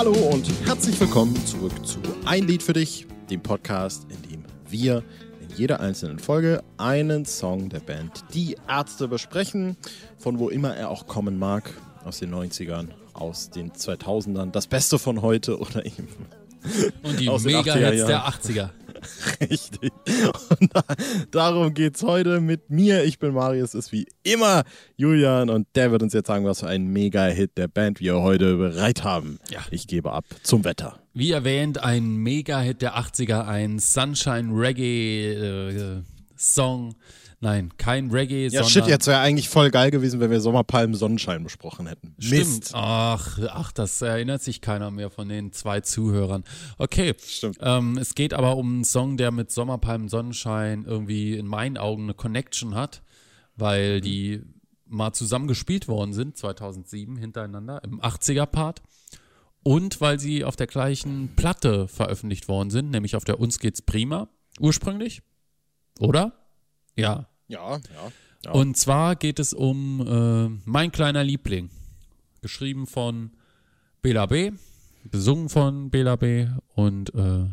Hallo und herzlich willkommen zurück zu Ein Lied für dich, dem Podcast, in dem wir in jeder einzelnen Folge einen Song der Band Die Ärzte besprechen, von wo immer er auch kommen mag, aus den 90ern, aus den 2000ern, das Beste von heute oder eben Und die Mega-Hits 80er der 80er. Richtig. Und da, darum geht's heute mit mir. Ich bin Marius, ist wie immer Julian und der wird uns jetzt sagen, was für ein Mega-Hit der Band wir heute bereit haben. Ja. Ich gebe ab zum Wetter. Wie erwähnt, ein Mega-Hit der 80er, ein Sunshine-Reggae-Song. Nein, kein Reggae, Ja, sondern... shit, jetzt wäre eigentlich voll geil gewesen, wenn wir Sommerpalmen Sonnenschein besprochen hätten. Stimmt. Mist. Ach, ach, das erinnert sich keiner mehr von den zwei Zuhörern. Okay. Stimmt. Ähm, es geht aber um einen Song, der mit Sommerpalmen Sonnenschein irgendwie in meinen Augen eine Connection hat, weil Mhm. die mal zusammen gespielt worden sind, 2007 hintereinander, im 80er-Part. Und weil sie auf der gleichen Platte veröffentlicht worden sind, nämlich auf der Uns geht's prima, ursprünglich. Oder? Ja, Ja, ja. ja. und zwar geht es um äh, Mein kleiner Liebling. Geschrieben von Bela B., besungen von Bela B. und äh,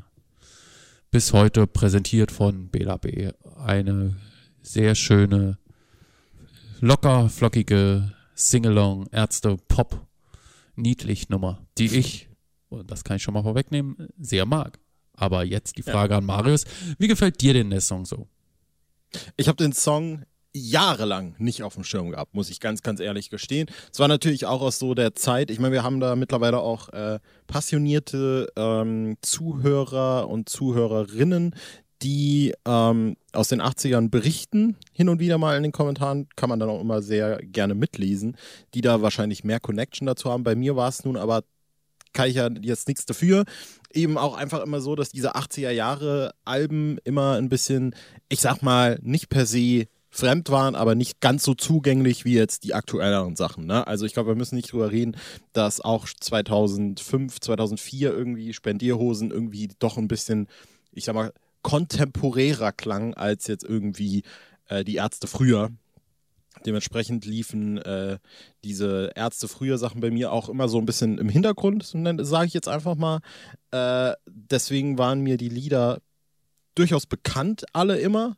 bis heute präsentiert von Bela B. Eine sehr schöne, locker, flockige Singalong Ärzte Pop niedlich Nummer, die ich, und das kann ich schon mal vorwegnehmen, sehr mag. Aber jetzt die Frage an Marius, wie gefällt dir denn der Song so? Ich habe den Song jahrelang nicht auf dem Schirm gehabt, muss ich ganz, ganz ehrlich gestehen. Es war natürlich auch aus so der Zeit, ich meine, wir haben da mittlerweile auch äh, passionierte ähm, Zuhörer und Zuhörerinnen, die ähm, aus den 80ern berichten, hin und wieder mal in den Kommentaren, kann man dann auch immer sehr gerne mitlesen, die da wahrscheinlich mehr Connection dazu haben. Bei mir war es nun aber kann ich ja jetzt nichts dafür. Eben auch einfach immer so, dass diese 80er Jahre Alben immer ein bisschen, ich sag mal, nicht per se fremd waren, aber nicht ganz so zugänglich wie jetzt die aktuelleren Sachen. Ne? Also ich glaube, wir müssen nicht drüber reden, dass auch 2005, 2004 irgendwie Spendierhosen irgendwie doch ein bisschen, ich sag mal, kontemporärer klang als jetzt irgendwie äh, die Ärzte früher. Dementsprechend liefen äh, diese Ärzte früher Sachen bei mir auch immer so ein bisschen im Hintergrund, sage ich jetzt einfach mal. Äh, deswegen waren mir die Lieder durchaus bekannt, alle immer.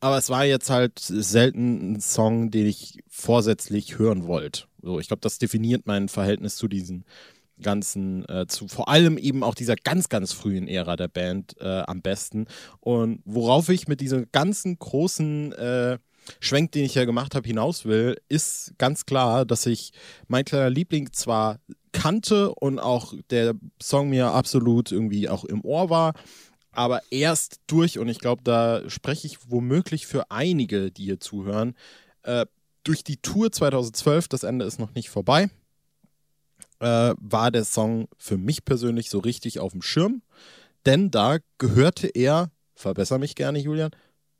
Aber es war jetzt halt selten ein Song, den ich vorsätzlich hören wollte. So, ich glaube, das definiert mein Verhältnis zu diesen ganzen, äh, zu vor allem eben auch dieser ganz, ganz frühen Ära der Band äh, am besten. Und worauf ich mit diesem ganzen großen äh, Schwenk, den ich ja gemacht habe, hinaus will, ist ganz klar, dass ich mein kleiner Liebling zwar kannte und auch der Song mir absolut irgendwie auch im Ohr war, aber erst durch, und ich glaube, da spreche ich womöglich für einige, die hier zuhören, äh, durch die Tour 2012, das Ende ist noch nicht vorbei, äh, war der Song für mich persönlich so richtig auf dem Schirm, denn da gehörte er, verbessere mich gerne, Julian,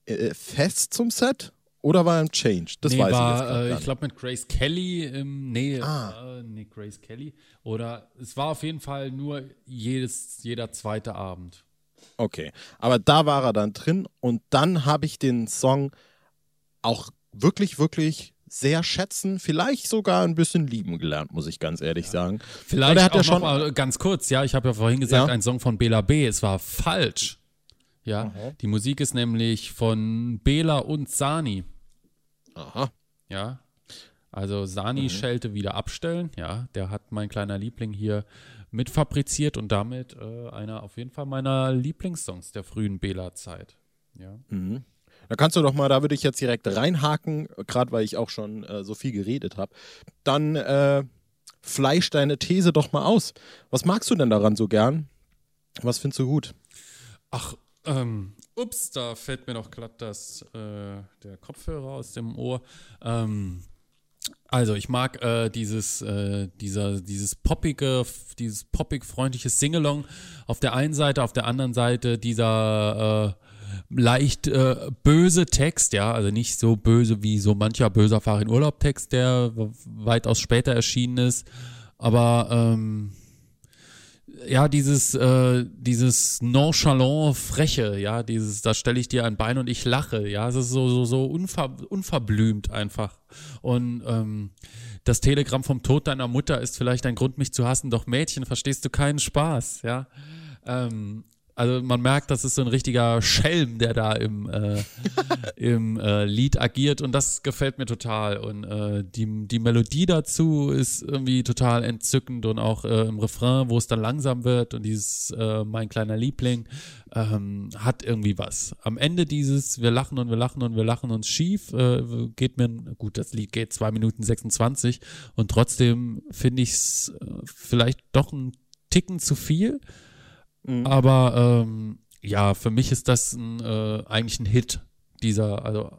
äh, fest zum Set oder war er im Change? Das nee, weiß war, ich jetzt äh, Ich glaube mit Grace Kelly im, nee, Ah. äh, nee, Grace Kelly. Oder es war auf jeden Fall nur jedes, jeder zweite Abend. Okay, aber da war er dann drin und dann habe ich den Song auch wirklich, wirklich sehr schätzen, vielleicht sogar ein bisschen lieben gelernt, muss ich ganz ehrlich sagen. Vielleicht er hat ja noch schon- mal ganz kurz, ja, ich habe ja vorhin gesagt, Ja. ein Song von Bela B. Es war falsch. Ja, die Musik ist nämlich von Bela und Sani. Aha. Ja, also Sani schelte wieder abstellen. Ja, der hat mein kleiner Liebling hier mitfabriziert und damit äh, einer auf jeden Fall meiner Lieblingssongs der frühen Bela-Zeit. Ja. Da kannst du doch mal, da würde ich jetzt direkt reinhaken, gerade weil ich auch schon äh, so viel geredet habe. Dann äh, fleisch deine These doch mal aus. Was magst du denn daran so gern? Was findest du gut? Ach, ähm, ups, da fällt mir doch glatt das, äh, der Kopfhörer aus dem Ohr. Ähm, also ich mag äh, dieses, äh, dieser, dieses poppige, dieses poppig freundliche Singalong auf der einen Seite, auf der anderen Seite dieser äh, leicht äh, böse Text, ja, also nicht so böse wie so mancher böser Fahr in Urlaub Text, der weitaus später erschienen ist, aber ähm, ja, dieses, äh, dieses nonchalant Freche, ja, dieses, da stelle ich dir ein Bein und ich lache, ja, es ist so, so, so unver, unverblümt einfach. Und ähm, das Telegramm vom Tod deiner Mutter ist vielleicht ein Grund, mich zu hassen, doch Mädchen, verstehst du keinen Spaß, ja. Ähm, also man merkt, das ist so ein richtiger Schelm, der da im, äh, im äh, Lied agiert und das gefällt mir total. Und äh, die, die Melodie dazu ist irgendwie total entzückend und auch äh, im Refrain, wo es dann langsam wird und dieses äh, Mein kleiner Liebling ähm, hat irgendwie was. Am Ende dieses Wir lachen und wir lachen und wir lachen uns schief äh, geht mir, gut, das Lied geht zwei Minuten 26 und trotzdem finde ich es vielleicht doch ein Ticken zu viel. Mhm. Aber ähm, ja, für mich ist das ein, äh, eigentlich ein Hit, dieser, also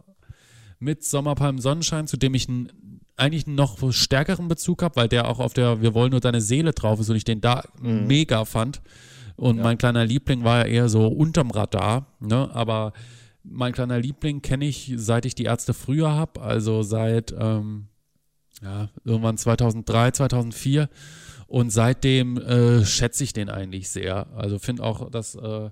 mit Sommerpalm Sonnenschein, zu dem ich einen, eigentlich einen noch stärkeren Bezug habe, weil der auch auf der Wir wollen nur deine Seele drauf ist und ich den da mhm. mega fand. Und ja. mein kleiner Liebling war ja eher so unterm Radar, ne? Aber mein kleiner Liebling kenne ich, seit ich die Ärzte früher habe, also seit ähm, ja, irgendwann 2003, 2004. Und seitdem äh, schätze ich den eigentlich sehr. Also finde auch, dass äh,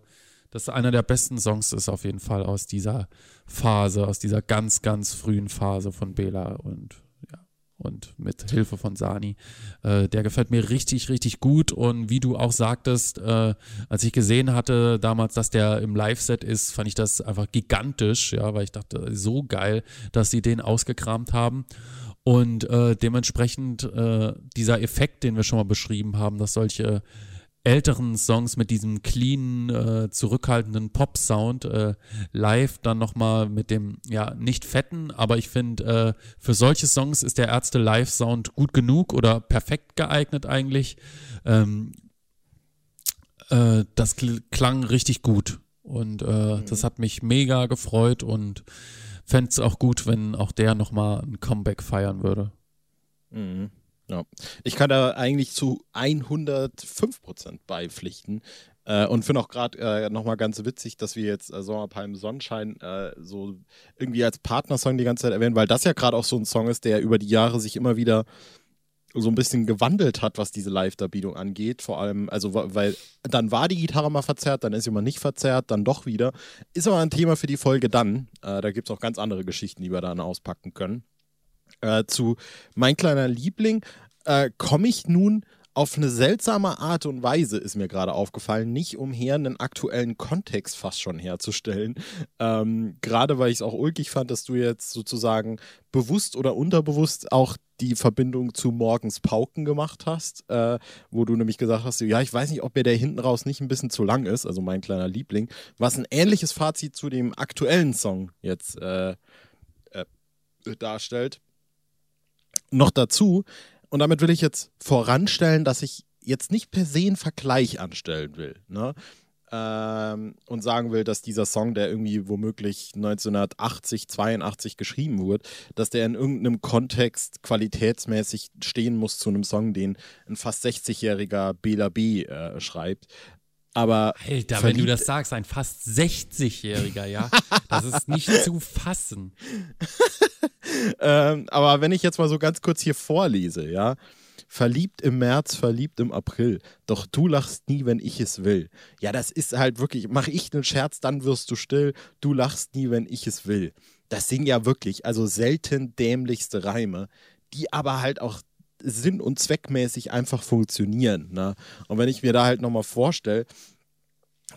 das einer der besten Songs ist auf jeden Fall aus dieser Phase, aus dieser ganz, ganz frühen Phase von Bela und ja, und mit Hilfe von Sani. Äh, der gefällt mir richtig, richtig gut. Und wie du auch sagtest, äh, als ich gesehen hatte damals, dass der im Live-Set ist, fand ich das einfach gigantisch, ja, weil ich dachte, so geil, dass sie den ausgekramt haben. Und äh, dementsprechend äh, dieser Effekt, den wir schon mal beschrieben haben, dass solche älteren Songs mit diesem clean, äh, zurückhaltenden Pop-Sound äh, live dann nochmal mit dem, ja, nicht fetten, aber ich finde, äh, für solche Songs ist der Ärzte Live-Sound gut genug oder perfekt geeignet eigentlich. Ähm, äh, das klang richtig gut und äh, mhm. das hat mich mega gefreut und fände es auch gut, wenn auch der nochmal ein Comeback feiern würde. Mhm. Ja. Ich kann da eigentlich zu 105 Prozent beipflichten. Äh, und finde auch gerade äh, nochmal ganz witzig, dass wir jetzt äh, Sommerpalm Sonnenschein äh, so irgendwie als Partnersong die ganze Zeit erwähnen, weil das ja gerade auch so ein Song ist, der über die Jahre sich immer wieder so ein bisschen gewandelt hat, was diese Live-Darbietung angeht. Vor allem, also weil dann war die Gitarre mal verzerrt, dann ist sie mal nicht verzerrt, dann doch wieder. Ist aber ein Thema für die Folge dann. Äh, da gibt es auch ganz andere Geschichten, die wir dann auspacken können. Äh, zu mein kleiner Liebling äh, komme ich nun auf eine seltsame Art und Weise ist mir gerade aufgefallen, nicht umher einen aktuellen Kontext fast schon herzustellen. Ähm, gerade weil ich es auch ulkig fand, dass du jetzt sozusagen bewusst oder unterbewusst auch die Verbindung zu Morgens Pauken gemacht hast, äh, wo du nämlich gesagt hast, ja, ich weiß nicht, ob mir der hinten raus nicht ein bisschen zu lang ist, also mein kleiner Liebling, was ein ähnliches Fazit zu dem aktuellen Song jetzt äh, äh, darstellt. Noch dazu, und damit will ich jetzt voranstellen, dass ich jetzt nicht per se einen Vergleich anstellen will. Ne? Ähm, und sagen will, dass dieser Song, der irgendwie womöglich 1980, 82 geschrieben wurde, dass der in irgendeinem Kontext qualitätsmäßig stehen muss zu einem Song, den ein fast 60-jähriger Bela B äh, schreibt. Aber Alter, wenn du das sagst, ein fast 60-Jähriger, ja, das ist nicht zu fassen. ähm, aber wenn ich jetzt mal so ganz kurz hier vorlese, ja. Verliebt im März, verliebt im April. Doch du lachst nie, wenn ich es will. Ja, das ist halt wirklich, mach ich einen Scherz, dann wirst du still. Du lachst nie, wenn ich es will. Das sind ja wirklich, also selten dämlichste Reime, die aber halt auch sinn- und zweckmäßig einfach funktionieren. Ne? Und wenn ich mir da halt nochmal vorstelle,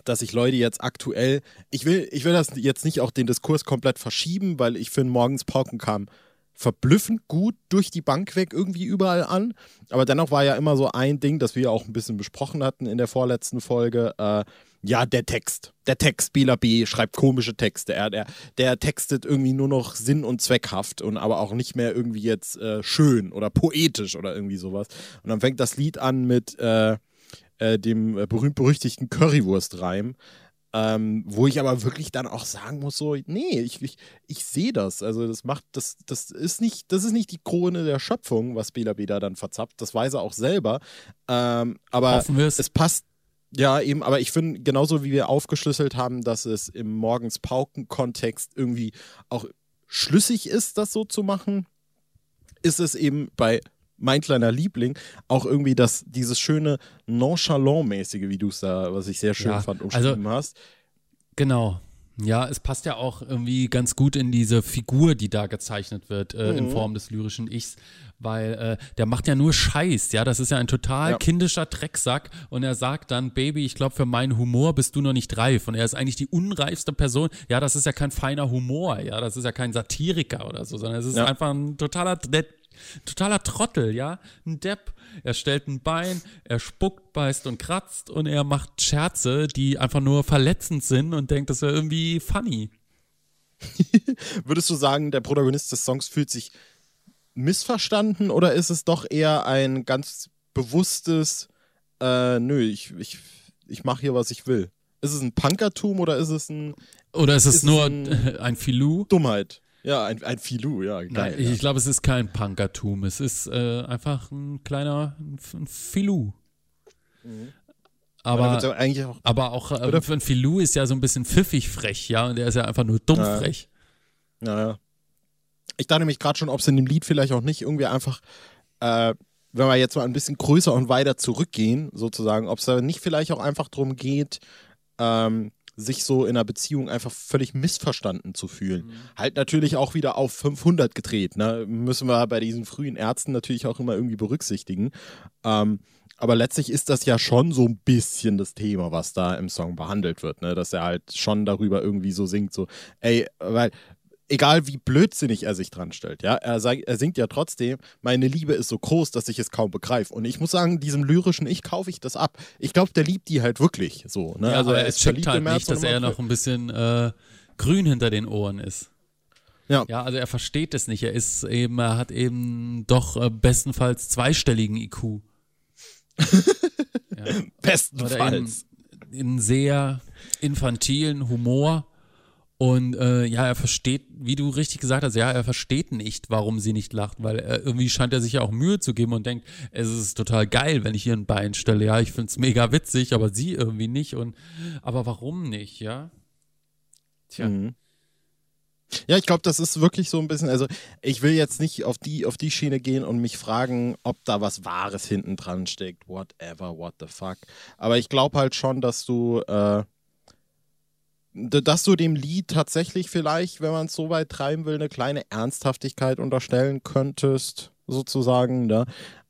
dass sich Leute jetzt aktuell, ich will, ich will das jetzt nicht auch den Diskurs komplett verschieben, weil ich finde, morgens Pauken kam verblüffend gut durch die Bank weg irgendwie überall an. Aber dennoch war ja immer so ein Ding, das wir auch ein bisschen besprochen hatten in der vorletzten Folge. Äh, ja, der Text. Der Text, Bela B. schreibt komische Texte. Er, der, der textet irgendwie nur noch sinn- und zweckhaft und aber auch nicht mehr irgendwie jetzt äh, schön oder poetisch oder irgendwie sowas. Und dann fängt das Lied an mit äh, äh, dem berühmt-berüchtigten Currywurst-Reim. Ähm, wo ich aber wirklich dann auch sagen muss, so, nee, ich, ich, ich sehe das. Also das macht, das, das ist nicht, das ist nicht die Krone der Schöpfung, was Bela Beda dann verzapft. Das weiß er auch selber. Ähm, aber es passt. Ja, eben, aber ich finde, genauso wie wir aufgeschlüsselt haben, dass es im Morgens-Pauken-Kontext irgendwie auch schlüssig ist, das so zu machen, ist es eben bei mein kleiner Liebling, auch irgendwie das, dieses schöne Nonchalant-mäßige, wie du es da, was ich sehr schön ja, fand, umschrieben also, hast. Genau. Ja, es passt ja auch irgendwie ganz gut in diese Figur, die da gezeichnet wird, äh, Mhm. in Form des lyrischen Ichs, weil äh, der macht ja nur Scheiß, ja, das ist ja ein total Ja. kindischer Drecksack und er sagt dann, Baby, ich glaube, für meinen Humor bist du noch nicht reif und er ist eigentlich die unreifste Person, ja, das ist ja kein feiner Humor, ja, das ist ja kein Satiriker oder so, sondern es ist Ja. einfach ein totaler, totaler Trottel, ja, ein Depp, er stellt ein Bein, er spuckt, beißt und kratzt und er macht Scherze, die einfach nur verletzend sind und denkt, das wäre irgendwie funny. Würdest du sagen, der Protagonist des Songs fühlt sich missverstanden oder ist es doch eher ein ganz bewusstes, äh, nö, ich, ich, ich mache hier, was ich will? Ist es ein Punkertum oder ist es ein Oder ist es Ist nur ein- ein, ein Filou? Dummheit? Ja, ein, ein Filou, ja, geil. Nein, ja. ich glaube, es ist kein Punkertum. Es ist äh, einfach ein kleiner ein, Filou. Aber Aber, ja eigentlich auch, aber auch äh, ein Filou ist ja so ein bisschen pfiffig frech, ja, und der ist ja einfach nur dumm Ja. frech. naja. Ich dachte nämlich gerade schon, ob es in dem Lied vielleicht auch nicht irgendwie einfach, äh, wenn wir jetzt mal ein bisschen größer und weiter zurückgehen, sozusagen, ob es da nicht vielleicht auch einfach darum geht, ähm, sich so in einer Beziehung einfach völlig missverstanden zu fühlen. Halt natürlich auch wieder auf 500 gedreht, ne? Müssen wir bei diesen frühen Ärzten natürlich auch immer irgendwie berücksichtigen. Ähm, aber letztlich ist das ja schon so ein bisschen das Thema, was da im Song behandelt wird, ne? Dass er halt schon darüber irgendwie so singt, so, ey, weil egal wie blödsinnig er sich dran stellt, ja, er, sag, er singt ja trotzdem, meine Liebe ist so groß, dass ich es kaum begreife. Und ich muss sagen, diesem lyrischen Ich kaufe ich das ab. Ich glaube, der liebt die halt wirklich so. Ne? Ja, also er er checkt halt nicht, dass er noch ein bisschen äh, grün hinter den Ohren ist. Ja. Ja, also er versteht es nicht. Er ist eben, er hat eben doch äh, bestenfalls zweistelligen IQ. ja. Oder eben Bestenfalls. einen sehr infantilen Humor. Und äh, ja, er versteht, wie du richtig gesagt hast, ja, er versteht nicht, warum sie nicht lacht, weil er, irgendwie scheint er sich ja auch Mühe zu geben und denkt, es ist total geil, wenn ich hier ein Bein stelle. Ja, ich find's mega witzig, aber sie irgendwie nicht. Und aber warum nicht, ja? Tja. Mhm. Ja, ich glaube, das ist wirklich so ein bisschen, also ich will jetzt nicht auf die, auf die Schiene gehen und mich fragen, ob da was Wahres hinten dran steckt, whatever, what the fuck. Aber ich glaube halt schon, dass du, äh, dass du dem Lied tatsächlich vielleicht, wenn man es so weit treiben will, eine kleine Ernsthaftigkeit unterstellen könntest, sozusagen. Ne?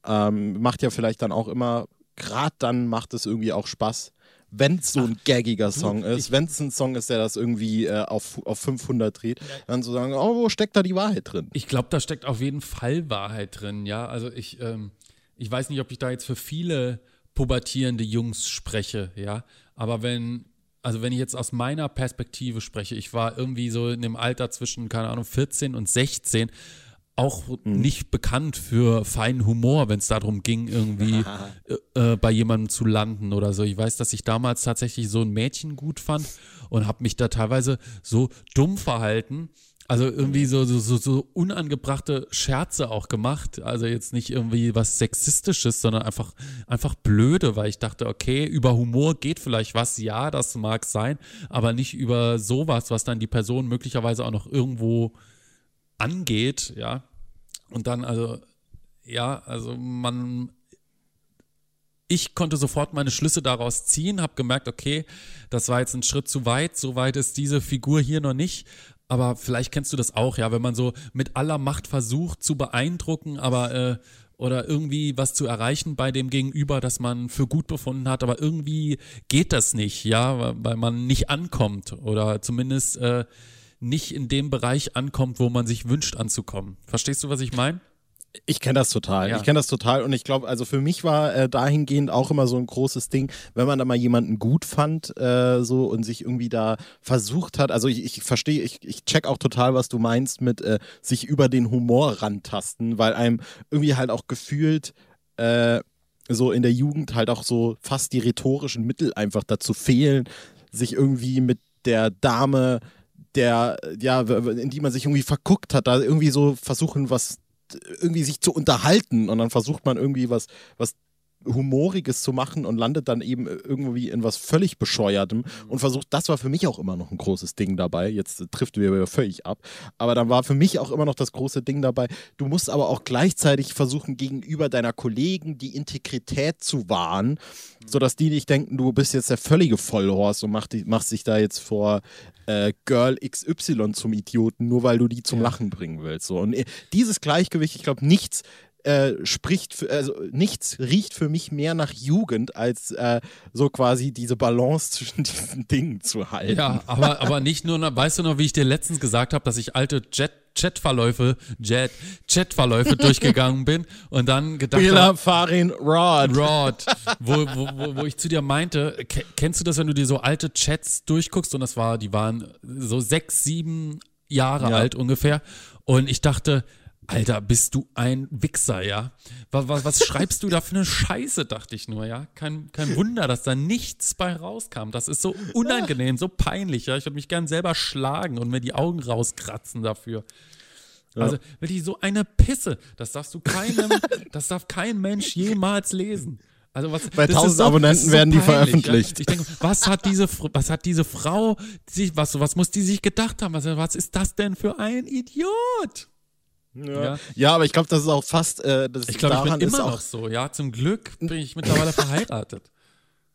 Ähm, macht ja vielleicht dann auch immer, gerade dann macht es irgendwie auch Spaß, wenn es so ein gaggiger Song ist, wenn es ein Song ist, der das irgendwie äh, auf, auf 500 dreht, dann zu sagen, oh, wo steckt da die Wahrheit drin? Ich glaube, da steckt auf jeden Fall Wahrheit drin, ja. Also ich, ähm, ich weiß nicht, ob ich da jetzt für viele pubertierende Jungs spreche, ja. Aber wenn, also wenn ich jetzt aus meiner Perspektive spreche, ich war irgendwie so in dem Alter zwischen, keine Ahnung, 14 und 16 auch nicht bekannt für feinen Humor, wenn es darum ging, irgendwie äh, äh, bei jemandem zu landen oder so. Ich weiß, dass ich damals tatsächlich so ein Mädchen gut fand und habe mich da teilweise so dumm verhalten. Also irgendwie so, so, so, so unangebrachte Scherze auch gemacht. Also jetzt nicht irgendwie was Sexistisches, sondern einfach, einfach blöde, weil ich dachte, okay, über Humor geht vielleicht was, ja, das mag sein, aber nicht über sowas, was dann die Person möglicherweise auch noch irgendwo angeht, ja. Und dann, also, ja, also man, ich konnte sofort meine Schlüsse daraus ziehen, habe gemerkt, okay, das war jetzt ein Schritt zu weit, so weit ist diese Figur hier noch nicht. Aber vielleicht kennst du das auch, ja, wenn man so mit aller Macht versucht zu beeindrucken, aber äh, oder irgendwie was zu erreichen bei dem Gegenüber, das man für gut befunden hat, aber irgendwie geht das nicht, ja, weil man nicht ankommt oder zumindest äh, nicht in dem Bereich ankommt, wo man sich wünscht anzukommen. Verstehst du, was ich meine? Ich kenne das total. Ja. Ich kenne das total und ich glaube, also für mich war äh, dahingehend auch immer so ein großes Ding, wenn man da mal jemanden gut fand, äh, so und sich irgendwie da versucht hat. Also ich, ich verstehe, ich, ich check auch total, was du meinst mit äh, sich über den Humor rantasten, weil einem irgendwie halt auch gefühlt äh, so in der Jugend halt auch so fast die rhetorischen Mittel einfach dazu fehlen, sich irgendwie mit der Dame der, ja, in die man sich irgendwie verguckt hat, da irgendwie so versuchen, was irgendwie sich zu unterhalten und dann versucht man irgendwie was, was Humoriges zu machen und landet dann eben irgendwie in was völlig Bescheuertem und versucht, das war für mich auch immer noch ein großes Ding dabei. Jetzt trifft wir ja völlig ab. Aber dann war für mich auch immer noch das große Ding dabei. Du musst aber auch gleichzeitig versuchen, gegenüber deiner Kollegen die Integrität zu wahren, sodass die nicht denken, du bist jetzt der völlige Vollhorst und machst, machst dich da jetzt vor äh, Girl XY zum Idioten, nur weil du die zum Lachen bringen willst. So. Und äh, dieses Gleichgewicht, ich glaube, nichts äh, spricht, für, also nichts riecht für mich mehr nach Jugend, als äh, so quasi diese Balance zwischen diesen Dingen zu halten. Ja, aber, aber nicht nur, weißt du noch, wie ich dir letztens gesagt habe, dass ich alte Jet Chatverläufe, Jet, Chatverläufe durchgegangen bin und dann gedacht habe, Farin Rod. Rod, wo, wo, wo, wo ich zu dir meinte, kennst du das, wenn du dir so alte Chats durchguckst und das war, die waren so sechs, sieben Jahre ja. alt ungefähr und ich dachte, Alter, bist du ein Wichser, ja? Was, was, was schreibst du da für eine Scheiße, dachte ich nur, ja? Kein, kein Wunder, dass da nichts bei rauskam. Das ist so unangenehm, so peinlich, ja? Ich würde mich gern selber schlagen und mir die Augen rauskratzen dafür. Ja. Also wirklich so eine Pisse. Das darfst du keinem, das darf kein Mensch jemals lesen. Also was, Bei tausend so, Abonnenten so werden die peinlich, veröffentlicht. Ja? Ich denke, was hat diese, was hat diese Frau, was, was muss die sich gedacht haben? Was, was ist das denn für ein Idiot? Ja. ja. ja, aber ich glaube, das ist auch fast. Äh, das ich glaube, ich bin immer noch so. Ja, zum Glück bin ich mittlerweile verheiratet.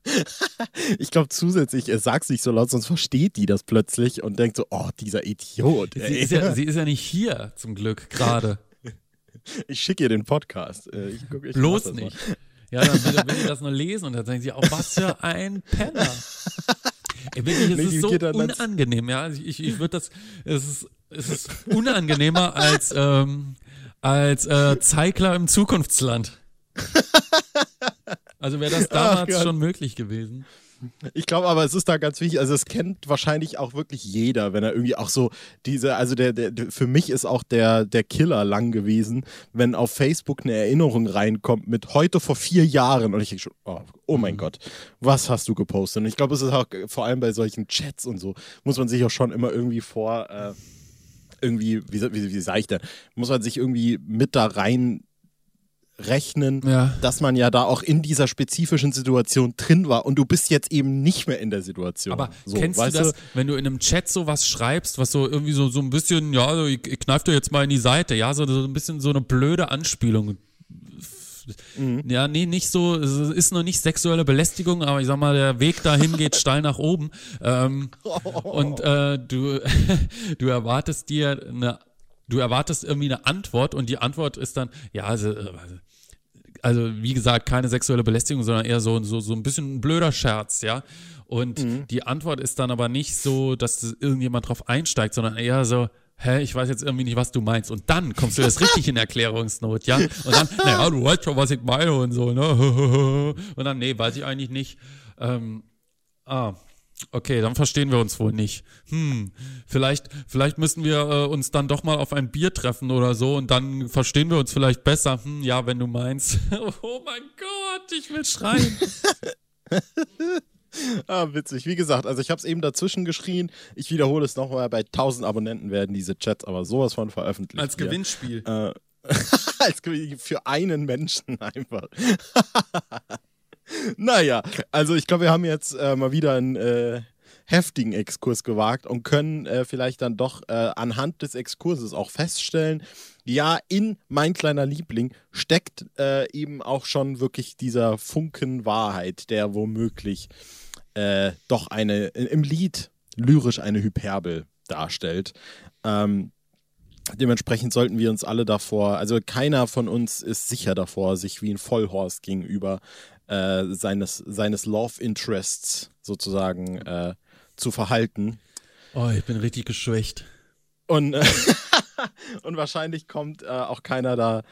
ich glaube zusätzlich, er sagt es nicht so laut, sonst versteht die das plötzlich und denkt so, oh, dieser Idiot. Sie ist, ja, sie ist ja nicht hier, zum Glück, gerade. Ich schicke ihr den Podcast. Äh, ich guck, ich Bloß nicht. Mal. Ja, dann will, will sie das nur lesen und dann denkt sie, oh, was für ein Penner. Ey, wirklich, es ist so unangenehm, ja. Ich, ich, ich würde das, es ist es ist unangenehmer als, ähm, als äh, Zeigler im Zukunftsland. Also wäre das damals schon möglich gewesen. Ich glaube aber, es ist da ganz wichtig, also es kennt wahrscheinlich auch wirklich jeder, wenn er irgendwie auch so diese, also der, der, für mich ist auch der, der Killer lang gewesen, wenn auf Facebook eine Erinnerung reinkommt mit heute vor vier Jahren und ich denke schon, oh, oh mein mhm. Gott, was hast du gepostet? Und ich glaube, es ist auch vor allem bei solchen Chats und so, muss man sich auch schon immer irgendwie vor, äh, irgendwie, wie, wie, wie sage ich denn, muss man sich irgendwie mit da rein rechnen, ja. dass man ja da auch in dieser spezifischen Situation drin war und du bist jetzt eben nicht mehr in der Situation. Aber so, kennst du das, du? wenn du in einem Chat sowas schreibst, was so irgendwie so, so ein bisschen, ja, so, ich, ich kneif dir jetzt mal in die Seite, ja, so, so ein bisschen so eine blöde Anspielung Mhm. Ja, nee, nicht so, es ist noch nicht sexuelle Belästigung, aber ich sag mal, der Weg dahin geht steil nach oben. Ähm, Und äh, du, du erwartest dir eine, du erwartest irgendwie eine Antwort und die Antwort ist dann, ja, also, äh, also wie gesagt, keine sexuelle Belästigung, sondern eher so, so, so ein bisschen ein blöder Scherz, ja. Und mhm. die Antwort ist dann aber nicht so, dass irgendjemand drauf einsteigt, sondern eher so, hä, ich weiß jetzt irgendwie nicht, was du meinst. Und dann kommst du jetzt richtig in Erklärungsnot, ja? Und dann, naja, du weißt schon, was ich meine und so, ne? Und dann, nee, weiß ich eigentlich nicht. Ähm, ah, okay, dann verstehen wir uns wohl nicht. Hm, vielleicht, vielleicht müssen wir äh, uns dann doch mal auf ein Bier treffen oder so und dann verstehen wir uns vielleicht besser. Hm, ja, wenn du meinst. oh mein Gott, ich will schreien. ah, witzig. Wie gesagt, also ich habe es eben dazwischen geschrien. Ich wiederhole es nochmal. Bei 1000 Abonnenten werden diese Chats aber sowas von veröffentlicht. Als Gewinnspiel. Äh, als für einen Menschen einfach. naja, also ich glaube, wir haben jetzt äh, mal wieder einen äh, heftigen Exkurs gewagt und können äh, vielleicht dann doch äh, anhand des Exkurses auch feststellen, ja, in mein kleiner Liebling steckt äh, eben auch schon wirklich dieser Funken Wahrheit, der womöglich äh, doch eine im Lied lyrisch eine Hyperbel darstellt. Ähm, dementsprechend sollten wir uns alle davor, also keiner von uns ist sicher davor, sich wie ein Vollhorst gegenüber äh, seines, seines Love Interests sozusagen äh, zu verhalten. Oh, ich bin richtig geschwächt. Und, äh, und wahrscheinlich kommt äh, auch keiner da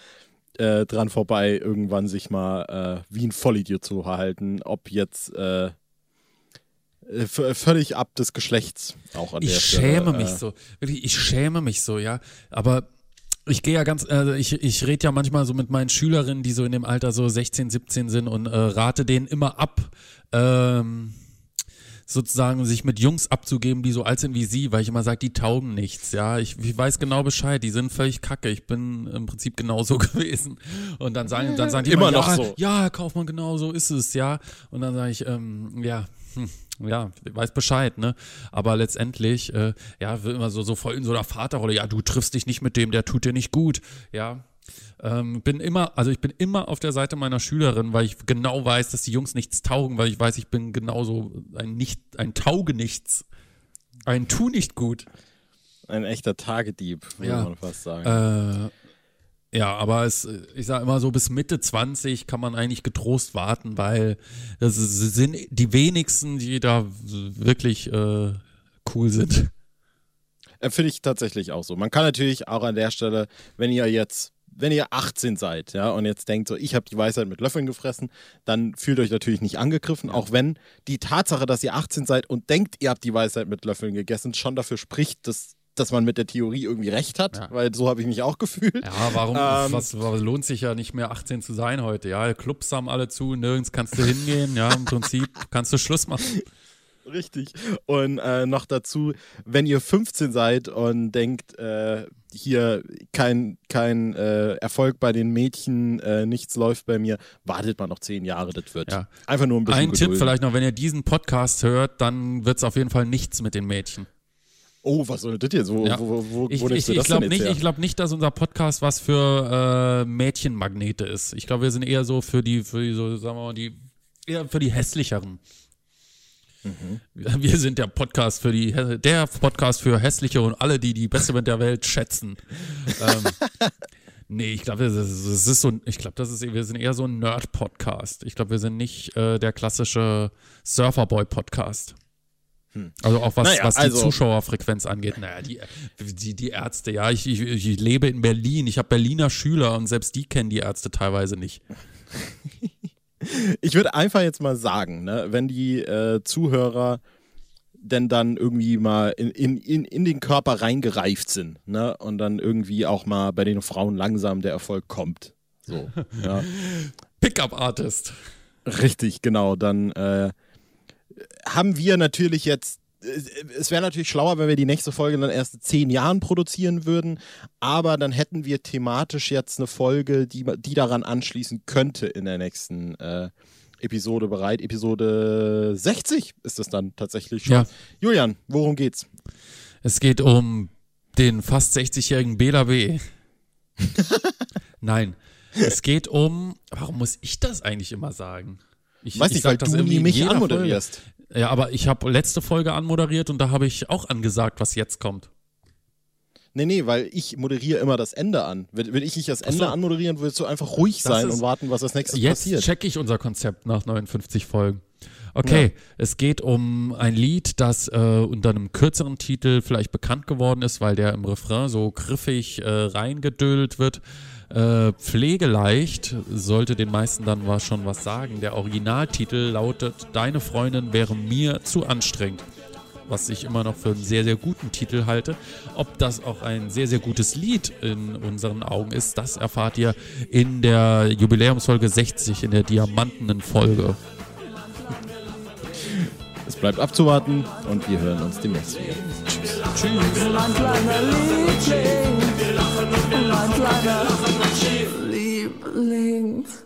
äh, dran vorbei, irgendwann sich mal äh, wie ein Vollidiot zu verhalten, ob jetzt äh, äh, völlig ab des Geschlechts auch an ich der Stelle. Ich schäme mich so. Wirklich, ich schäme mich so, ja. Aber ich gehe ja ganz, also ich, ich rede ja manchmal so mit meinen Schülerinnen, die so in dem Alter so 16, 17 sind und äh, rate denen immer ab, ähm, sozusagen sich mit Jungs abzugeben, die so alt sind wie sie, weil ich immer sage, die taugen nichts, ja. Ich, ich weiß genau Bescheid, die sind völlig kacke. Ich bin im Prinzip genauso gewesen. Und dann sagen, dann sagen die Immer immer, noch ja, so. Ja, Herr Kaufmann, genau so ist es, ja. Und dann sage ich, ähm, ja, hm, ja, weiß Bescheid, ne? Aber letztendlich, äh, ja, wird immer so, so voll in so einer Vaterrolle, ja, du triffst dich nicht mit dem, der tut dir nicht gut, ja. Ähm, bin immer, also ich bin immer auf der Seite meiner Schülerin, weil ich genau weiß, dass die Jungs nichts taugen, weil ich weiß, ich bin genauso ein nicht, ein Taugenichts. Ein Tu nicht gut. Ein echter Tagedieb, würde Ja. man fast sagen. Äh, ja, aber es, ich sage immer so, bis Mitte 20 kann man eigentlich getrost warten, weil das sind die wenigsten, die da wirklich äh, cool sind. Äh, Finde ich tatsächlich auch so. Man kann natürlich auch an der Stelle, wenn ihr jetzt, wenn ihr 18 seid, ja, und jetzt denkt so, ich habe die Weisheit mit Löffeln gefressen, dann fühlt euch natürlich nicht angegriffen, auch wenn die Tatsache, dass ihr 18 seid und denkt, ihr habt die Weisheit mit Löffeln gegessen, schon dafür spricht, dass, dass man mit der Theorie irgendwie recht hat, Ja. weil so habe ich mich auch gefühlt. Ja, warum, Ähm. was, was lohnt sich ja nicht mehr 18 zu sein heute, ja, Clubs haben alle zu, nirgends kannst du hingehen, ja, im Prinzip kannst du Schluss machen. Richtig. Und äh, noch dazu, wenn ihr 15 seid und denkt, äh, hier kein, kein äh, Erfolg bei den Mädchen, äh, nichts läuft bei mir, wartet mal noch 10 Jahre, das wird. Ja. Einfach nur ein bisschen Ein Tipp gedulden. vielleicht noch, wenn ihr diesen Podcast hört, dann wird es auf jeden Fall nichts mit den Mädchen. Oh, was soll das jetzt? Wo, Ja. wo, wo, wo Ich, ich, ich glaube nicht, jetzt her? ich glaub nicht, dass unser Podcast was für äh, Mädchenmagnete ist. Ich glaube, wir sind eher so für die, für die, so, sagen wir mal, die, eher für die hässlicheren. Mhm. Wir sind der Podcast für die, der Podcast für hässliche und alle, die die beste Band der Welt schätzen. ähm, nee, ich glaube, das ist, so, ich glaube, das ist, wir sind eher so ein Nerd-Podcast. Ich glaube, wir sind nicht äh, der klassische Surferboy-Podcast. Also auch was, Naja, was die also- Zuschauerfrequenz angeht. Naja, die, die, die Ärzte, ja, ich, ich, ich lebe in Berlin, ich habe Berliner Schüler und selbst die kennen die Ärzte teilweise nicht. Ich würde einfach jetzt mal sagen, ne, wenn die äh, Zuhörer denn dann irgendwie mal in, in, in, in den Körper reingereift sind, ne, und dann irgendwie auch mal bei den Frauen langsam der Erfolg kommt. So, ja. Pickup-Artist. Richtig, genau. Dann äh, haben wir natürlich jetzt. Es wäre natürlich schlauer, wenn wir die nächste Folge dann erst in zehn Jahren produzieren würden, aber dann hätten wir thematisch jetzt eine Folge, die, die daran anschließen könnte in der nächsten äh, Episode bereit. Episode 60 ist es dann tatsächlich schon. Ja. Julian, worum geht's? Es geht um den fast 60-jährigen Bela B. Nein, es geht um, warum muss ich das eigentlich immer sagen? Ich Weiß nicht, weil du nie mich anmoderierst. Ja, aber ich habe letzte Folge anmoderiert und da habe ich auch angesagt, was jetzt kommt. Nee, nee, weil ich moderiere immer das Ende an. Will, will ich nicht das Ende so. anmoderieren, willst du einfach ruhig Das sein und warten, was als nächstes Jetzt passiert. checke ich unser Konzept nach 59 Folgen. Okay, es geht um ein Lied, das äh, unter einem kürzeren Titel vielleicht bekannt geworden ist, weil der im Refrain so griffig äh, reingedüllt wird. Äh, Pflegeleicht sollte den meisten dann was schon was sagen. Der Originaltitel lautet Deine Freundin wäre mir zu anstrengend. Was ich immer noch für einen sehr, sehr guten Titel halte. Ob das auch ein sehr, sehr gutes Lied in unseren Augen ist, das erfahrt ihr in der Jubiläumsfolge 60, in der diamantenen Folge. Es bleibt abzuwarten und wir hören uns demnächst wieder. Mein kleiner Liebling, mein kleiner Liebling.